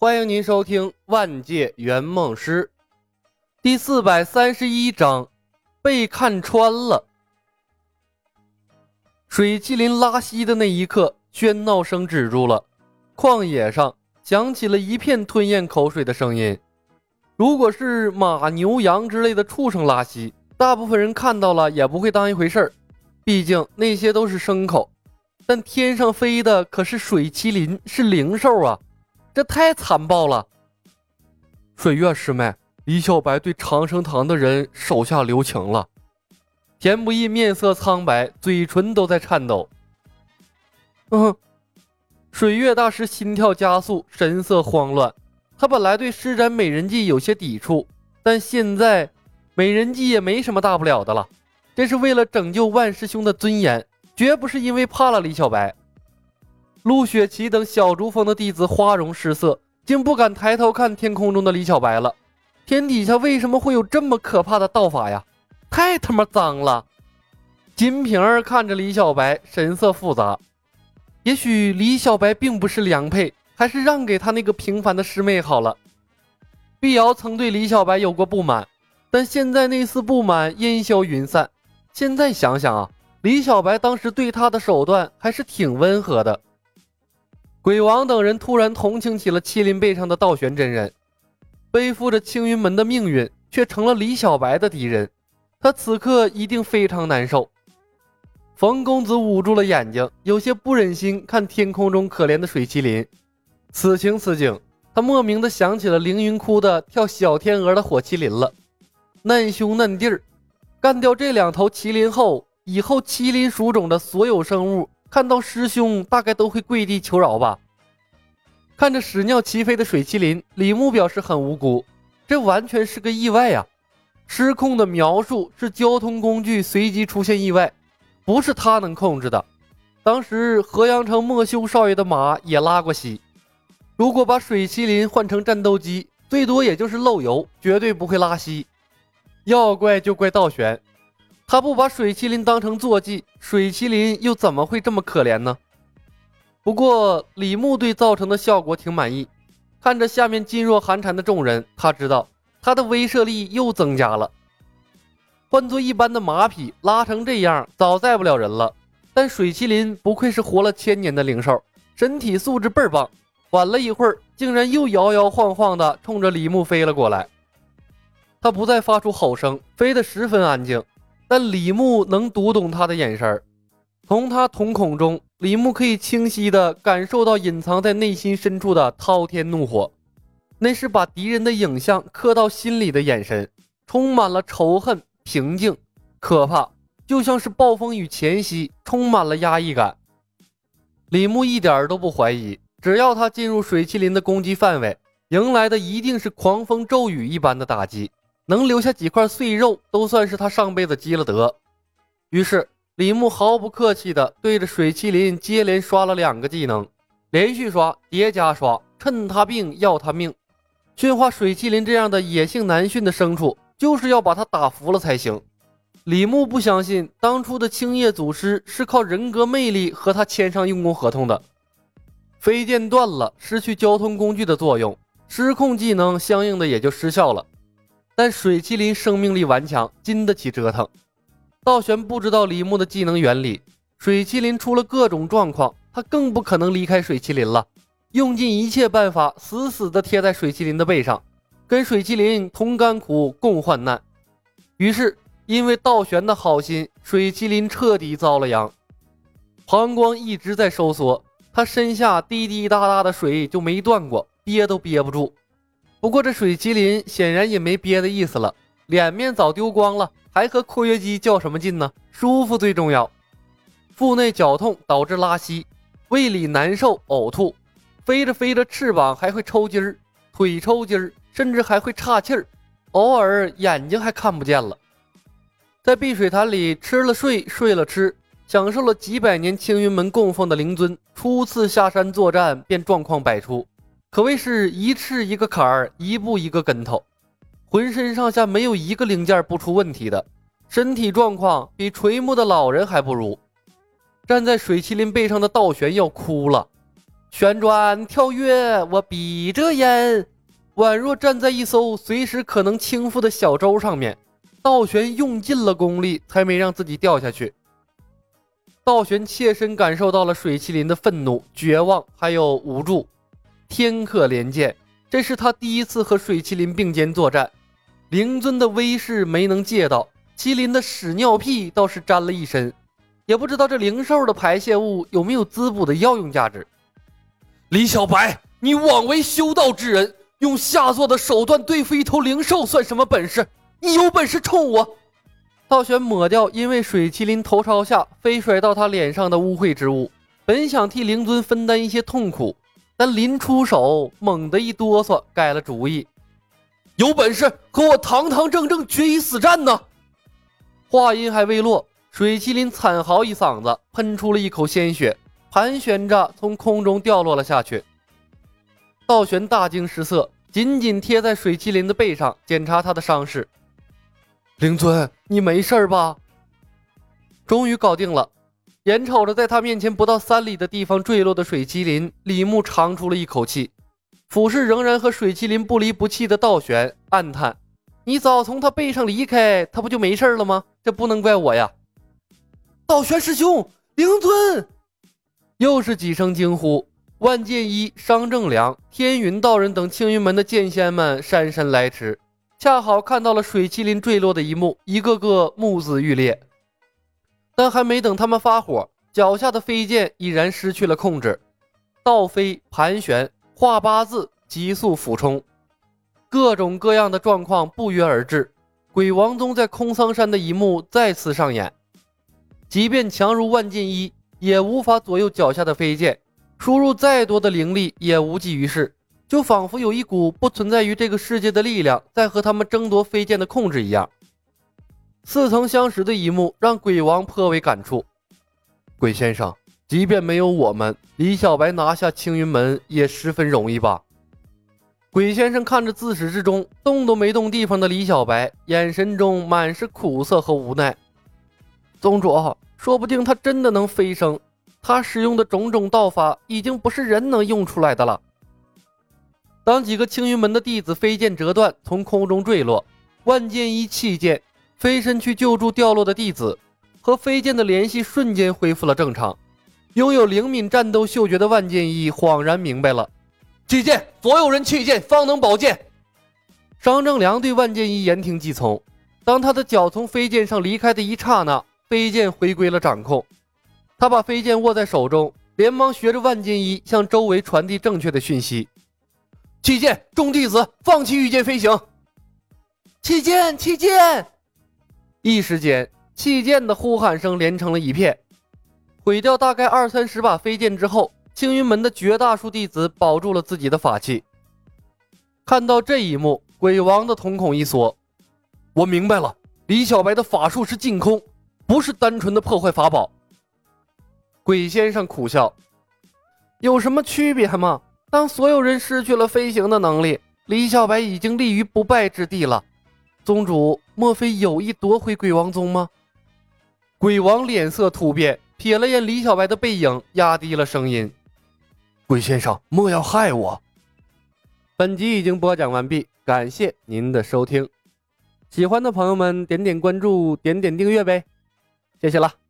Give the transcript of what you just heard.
欢迎您收听《万界圆梦师》第四百三十一章，被看穿了。水麒麟拉稀的那一刻，喧闹声止住了，旷野上响起了一片吞咽口水的声音。如果是马、牛、羊之类的畜生拉稀，大部分人看到了也不会当一回事儿，毕竟那些都是牲口。但天上飞的可是水麒麟，是灵兽啊！这太残暴了！水月师妹，李小白对长生堂的人手下留情了。田不易面色苍白，嘴唇都在颤抖。嗯，水月大师心跳加速，神色慌乱。他本来对施展美人计有些抵触，但现在美人计也没什么大不了的了。这是为了拯救万师兄的尊严，绝不是因为怕了李小白。陆雪琪等小竹峰的弟子花容失色，竟不敢抬头看天空中的李小白了。天底下为什么会有这么可怕的道法呀？太他妈脏了！金瓶儿看着李小白，神色复杂。也许李小白并不是良配，还是让给他那个平凡的师妹好了。碧瑶曾对李小白有过不满，但现在那丝不满烟消云散。现在想想啊，李小白当时对他的手段还是挺温和的。鬼王等人突然同情起了麒麟背上的道玄真人，背负着青云门的命运，却成了李小白的敌人。他此刻一定非常难受。冯公子捂住了眼睛，有些不忍心看天空中可怜的水麒麟。此情此景，他莫名的想起了凌云窟的跳小天鹅的火麒麟了。难兄难弟儿，干掉这两头麒麟后，以后麒麟属种的所有生物。看到师兄，大概都会跪地求饶吧。看着屎尿齐飞的水麒麟，李牧表示很无辜，这完全是个意外呀！失控的描述是交通工具随机出现意外，不是他能控制的。当时河阳城莫修少爷的马也拉过稀，如果把水麒麟换成战斗机，最多也就是漏油，绝对不会拉稀。要怪就怪道玄。他不把水麒麟当成坐骑，水麒麟又怎么会这么可怜呢？不过李牧对造成的效果挺满意，看着下面噤若寒蝉的众人，他知道他的威慑力又增加了。换做一般的马匹，拉成这样早载不了人了。但水麒麟不愧是活了千年的灵兽，身体素质倍儿棒。缓了一会儿，竟然又摇摇晃晃地冲着李牧飞了过来。他不再发出吼声，飞得十分安静。但李牧能读懂他的眼神从他瞳孔中，李牧可以清晰地感受到隐藏在内心深处的滔天怒火，那是把敌人的影像刻到心里的眼神，充满了仇恨、平静、可怕，就像是暴风雨前夕，充满了压抑感。李牧一点都不怀疑，只要他进入水麒麟的攻击范围，迎来的一定是狂风骤雨一般的打击。能留下几块碎肉，都算是他上辈子积了德。于是李牧毫不客气地对着水麒麟接连刷了两个技能，连续刷，叠加刷，趁他病要他命。驯化水麒麟这样的野性难驯的牲畜，就是要把他打服了才行。李牧不相信当初的青叶祖师是靠人格魅力和他签上用功合同的。飞剑断了，失去交通工具的作用，失控技能相应的也就失效了。但水麒麟生命力顽强，经得起折腾。道玄不知道李牧的技能原理，水麒麟出了各种状况，他更不可能离开水麒麟了。用尽一切办法，死死地贴在水麒麟的背上，跟水麒麟同甘苦，共患难。于是，因为道玄的好心，水麒麟彻底遭了殃。膀胱一直在收缩，他身下滴滴答答的水就没断过，憋都憋不住。不过这水麒麟显然也没憋的意思了，脸面早丢光了，还和括约肌较什么劲呢？舒服最重要。腹内绞痛导致拉稀，胃里难受呕吐，飞着飞着翅膀还会抽筋儿，腿抽筋儿，甚至还会岔气儿，偶尔眼睛还看不见了。在碧水潭里吃了睡，睡了吃，享受了几百年青云门供奉的灵尊，初次下山作战便状况百出。可谓是一次一个坎儿，一步一个跟头，浑身上下没有一个零件不出问题的，身体状况比垂暮的老人还不如。站在水麒麟背上的道玄要哭了，旋转跳跃，我闭着眼，宛若站在一艘随时可能倾覆的小舟上面。道玄用尽了功力，才没让自己掉下去。道玄切身感受到了水麒麟的愤怒、绝望，还有无助。天克连剑，这是他第一次和水麒麟并肩作战。灵尊的威势没能借到，麒麟的屎尿屁倒是沾了一身。也不知道这灵兽的排泄物有没有滋补的药用价值。李小白，你枉为修道之人，用下作的手段对付一头灵兽算什么本事？你有本事冲我！道玄抹掉因为水麒麟头朝下飞甩到他脸上的污秽之物，本想替灵尊分担一些痛苦，但临出手猛地一哆嗦，改了主意。有本事和我堂堂正正决一死战呢！话音还未落。水麒麟惨嚎一嗓子，喷出了一口鲜血，盘旋着从空中掉落了下去。道玄大惊失色，紧紧贴在水麒麟的背上检查他的伤势。灵尊，你没事吧？终于搞定了。眼瞅着在他面前不到三里的地方坠落的水麒麟，李牧长出了一口气，俯视仍然和水麒麟不离不弃的道玄，暗叹：你早从他背上离开，他不就没事了吗？这不能怪我呀。道玄师兄，灵尊，又是几声惊呼。万剑一、商正良、天云道人等青云门的剑仙们姗姗来迟，恰好看到了水麒麟坠落的一幕，一个个目眦欲裂。但还没等他们发火，脚下的飞剑已然失去了控制，倒飞、盘旋、画八字、急速俯冲，各种各样的状况不约而至。鬼王宗在空桑山的一幕再次上演。即便强如万剑一，也无法左右脚下的飞剑。输入再多的灵力也无济于事，就仿佛有一股不存在于这个世界的力量在和他们争夺飞剑的控制一样。似曾相识的一幕让鬼王颇为感触。鬼先生，即便没有我们，李小白拿下青云门也十分容易吧？鬼先生看着自始至终动都没动地方的李小白，眼神中满是苦涩和无奈。宗主，说不定他真的能飞升。他使用的种种道法已经不是人能用出来的了。当几个青云门的弟子飞剑折断，从空中坠落，万剑一弃剑，飞身去救助掉落的弟子，和飞剑的联系瞬间恢复了正常。拥有灵敏战斗嗅觉的万剑一恍然明白了：弃剑，所有人弃剑，方能保剑。商正良对万剑一言听计从。当他的脚从飞剑上离开的一刹那。飞剑回归了掌控，他把飞剑握在手中，连忙学着万剑一向周围传递正确的讯息：“弃剑，众弟子放弃御剑飞行。”弃剑，弃剑！一时间，弃剑的呼喊声连成了一片。毁掉大概二三十把飞剑之后，青云门的绝大数弟子保住了自己的法器。看到这一幕，鬼王的瞳孔一缩：“我明白了，李小白的法术是净空。”不是单纯的破坏法宝。鬼先生苦笑：“有什么区别吗？当所有人失去了飞行的能力，李小白已经立于不败之地了。宗主，莫非有意夺回鬼王宗吗？”鬼王脸色突变，瞥了眼李小白的背影，压低了声音：“鬼先生，莫要害我。”本集已经播讲完毕，感谢您的收听。喜欢的朋友们，点点关注，点点订阅呗。谢谢了。